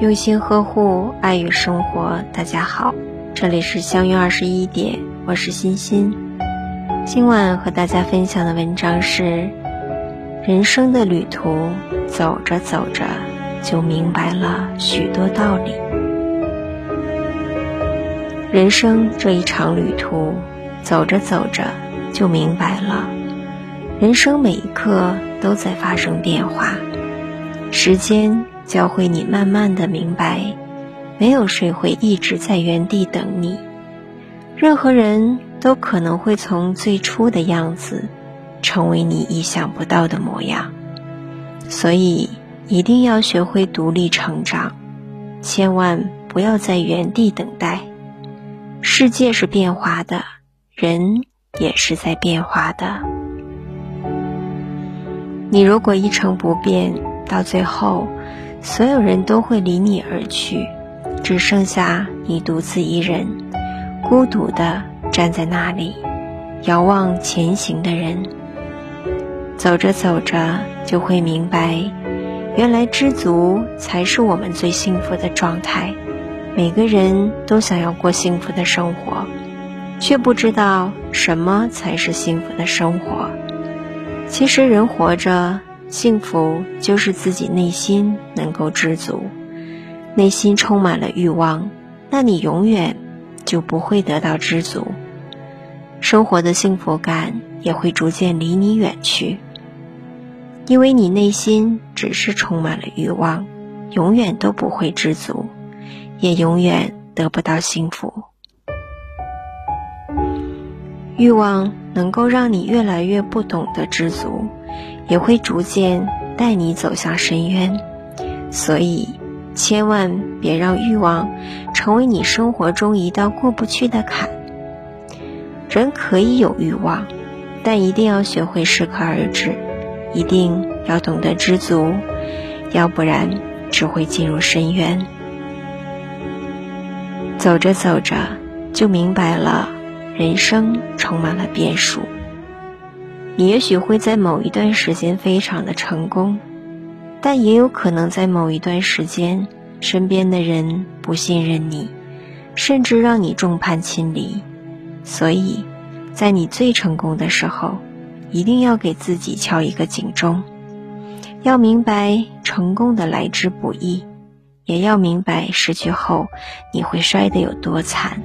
用心呵护，爱与生活。大家好，这里是相约二十一点，我是欣欣。今晚和大家分享的文章是：人生的旅途，走着走着就明白了许多道理。人生这一场旅途，走着走着就明白了，人生每一刻都在发生变化，时间。教会你慢慢的明白，没有谁会一直在原地等你。任何人都可能会从最初的样子，成为你意想不到的模样。所以一定要学会独立成长，千万不要在原地等待。世界是变化的，人也是在变化的。你如果一成不变，到最后。所有人都会离你而去，只剩下你独自一人，孤独的站在那里，遥望前行的人。走着走着，就会明白，原来知足才是我们最幸福的状态。每个人都想要过幸福的生活，却不知道什么才是幸福的生活。其实，人活着。幸福就是自己内心能够知足，内心充满了欲望，那你永远就不会得到知足，生活的幸福感也会逐渐离你远去，因为你内心只是充满了欲望，永远都不会知足，也永远得不到幸福。欲望能够让你越来越不懂得知足。也会逐渐带你走向深渊，所以千万别让欲望成为你生活中一道过不去的坎。人可以有欲望，但一定要学会适可而止，一定要懂得知足，要不然只会进入深渊。走着走着，就明白了，人生充满了变数。你也许会在某一段时间非常的成功，但也有可能在某一段时间，身边的人不信任你，甚至让你众叛亲离。所以，在你最成功的时候，一定要给自己敲一个警钟，要明白成功的来之不易，也要明白失去后你会摔得有多惨。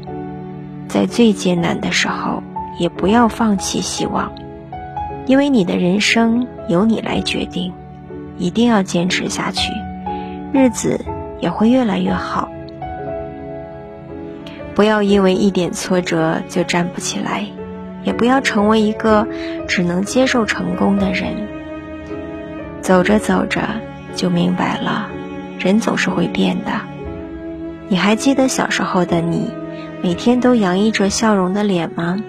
在最艰难的时候，也不要放弃希望。因为你的人生由你来决定，一定要坚持下去，日子也会越来越好。不要因为一点挫折就站不起来，也不要成为一个只能接受成功的人。走着走着就明白了，人总是会变的。你还记得小时候的你，每天都洋溢着笑容的脸吗？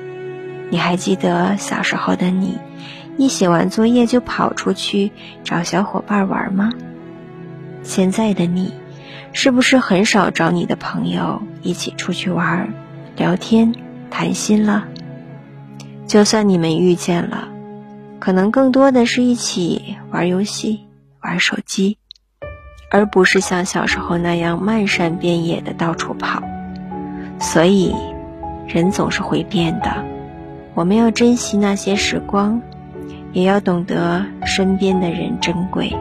你还记得小时候的你？一写完作业就跑出去找小伙伴玩吗？现在的你，是不是很少找你的朋友一起出去玩、聊天、谈心了？就算你们遇见了，可能更多的是一起玩游戏、玩手机，而不是像小时候那样漫山遍野的到处跑。所以，人总是会变的，我们要珍惜那些时光。也要懂得身边的人珍贵。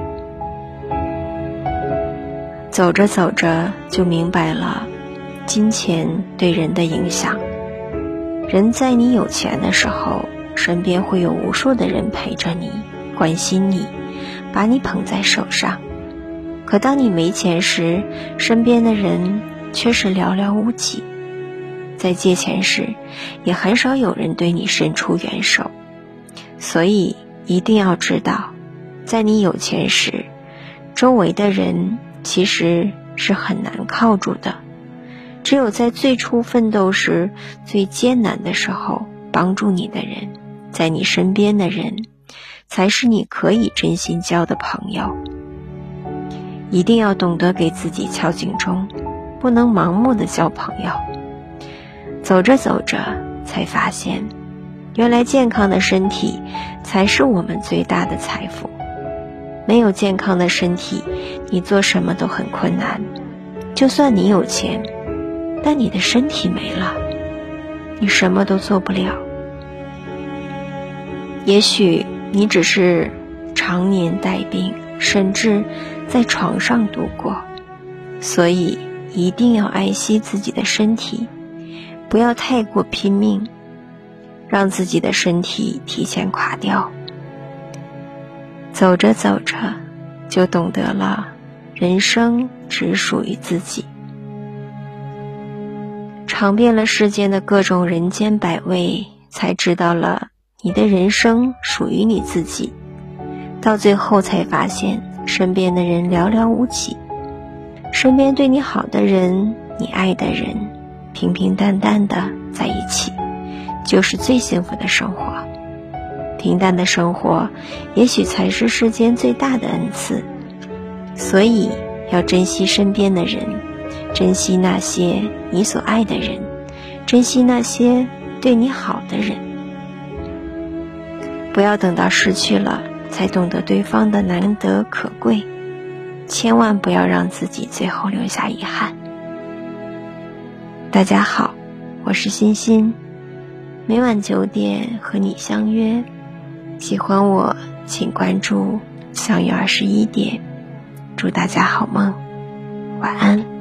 走着走着就明白了，金钱对人的影响。人在你有钱的时候，身边会有无数的人陪着你，关心你，把你捧在手上。可当你没钱时，身边的人却是寥寥无几。在借钱时，也很少有人对你伸出援手。所以。一定要知道，在你有钱时，周围的人其实是很难靠住的。只有在最初奋斗时、最艰难的时候，帮助你的人，在你身边的人，才是你可以真心交的朋友。一定要懂得给自己敲警钟，不能盲目的交朋友。走着走着，才发现。原来健康的身体才是我们最大的财富。没有健康的身体，你做什么都很困难。就算你有钱，但你的身体没了，你什么都做不了。也许你只是常年带病，甚至在床上度过，所以一定要爱惜自己的身体，不要太过拼命，让自己的身体提前垮掉。走着走着，就懂得了，人生只属于自己。尝遍了世间的各种人间百味，才知道了。你的人生属于你自己，到最后才发现身边的人寥寥无几，身边对你好的人，你爱的人，平平淡淡的在一起，就是最幸福的生活。平淡的生活，也许才是世间最大的恩赐。所以要珍惜身边的人，珍惜那些你所爱的人，珍惜那些对你好的人。不要等到失去了才懂得对方的难得可贵，千万不要让自己最后留下遗憾。大家好，我是欣欣，每晚九点和你相约。喜欢我，请关注相约二十一点。祝大家好梦，晚安。